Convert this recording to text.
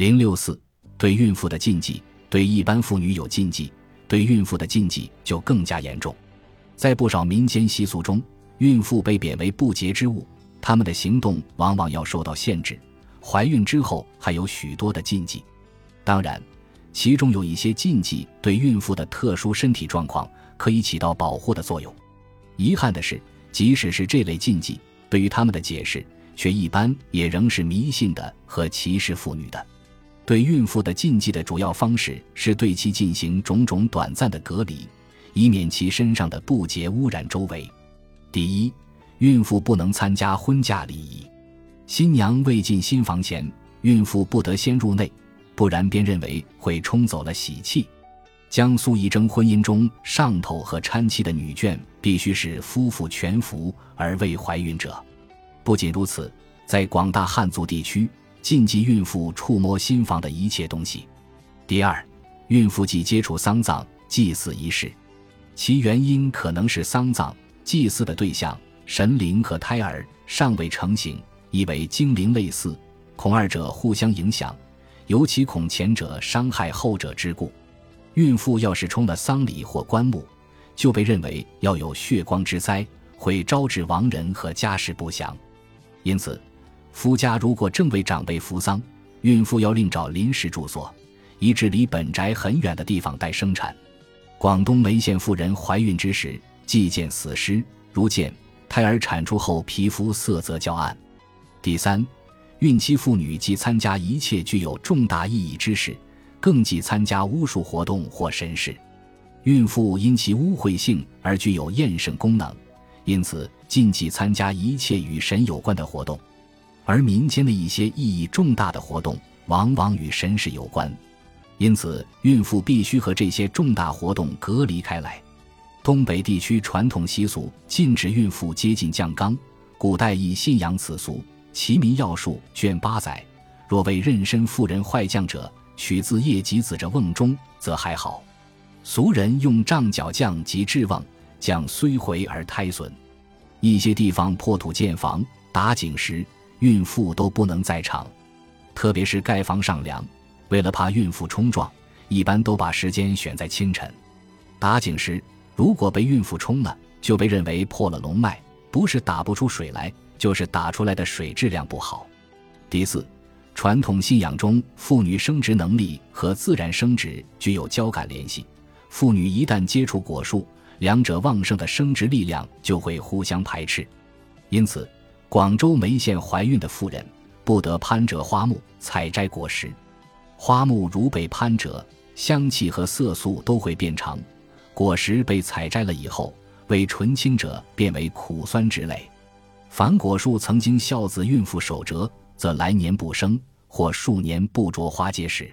零六四，对孕妇的禁忌，对一般妇女有禁忌，对孕妇的禁忌就更加严重。在不少民间习俗中，孕妇被贬为不洁之物，她们的行动往往要受到限制。怀孕之后还有许多的禁忌，当然，其中有一些禁忌对孕妇的特殊身体状况可以起到保护的作用。遗憾的是，即使是这类禁忌，对于他们的解释，却一般也仍是迷信的和歧视妇女的。对孕妇的禁忌的主要方式是对其进行种种短暂的隔离，以免其身上的不洁污染周围。第一，孕妇不能参加婚嫁礼仪。新娘未进新房前，孕妇不得先入内，不然便认为会冲走了喜气。江苏仪征婚姻中，上头和搀妻的女眷必须是夫妇全服而未怀孕者。不仅如此，在广大汉族地区，禁忌孕妇触摸新房的一切东西。第二，孕妇忌接触丧葬祭祀仪式，其原因可能是丧葬祭祀的对象神灵和胎儿尚未成型。以为精灵类似，恐二者互相影响，尤其恐前者伤害后者之故。孕妇要是冲了丧礼或棺木，就被认为要有血光之灾，会招致亡人和家事不祥。因此，夫家如果正为长辈扶丧，孕妇要另找临时住所，以至离本宅很远的地方待生产。广东梅县妇人怀孕之时，既见死尸，如见胎儿产出后皮肤色泽较暗。第三，孕期妇女忌参加一切具有重大意义之事，更忌参加巫术活动或神事。孕妇因其污秽性而具有验圣功能，因此禁忌参加一切与神有关的活动。而民间的一些意义重大的活动，往往与神事有关，因此孕妇必须和这些重大活动隔离开来。东北地区传统习俗禁止孕妇接近酱缸，古代亦信仰此俗。《齐民要术》卷八载，若为妊娠妇人坏酱者，取自叶及子者瓮中，则还好。俗人用杖脚酱及制瓮，酱虽回而胎损。一些地方破土建房打井时，孕妇都不能在场。特别是盖房上梁，为了怕孕妇冲撞，一般都把时间选在清晨。打井时，如果被孕妇冲了，就被认为破了龙脉，不是打不出水来。就是打出来的水质量不好。第四，传统信仰中，妇女生殖能力和自然生殖具有交感联系。妇女一旦接触果树，两者旺盛的生殖力量就会互相排斥。因此，广州梅县怀孕的妇人不得攀折花木、采摘果实。花木如被攀折，香气和色素都会变长；果实被采摘了以后，为纯青者变为苦酸之类。凡果树曾经孝子孕妇守折，则来年不生，或数年不着花结实。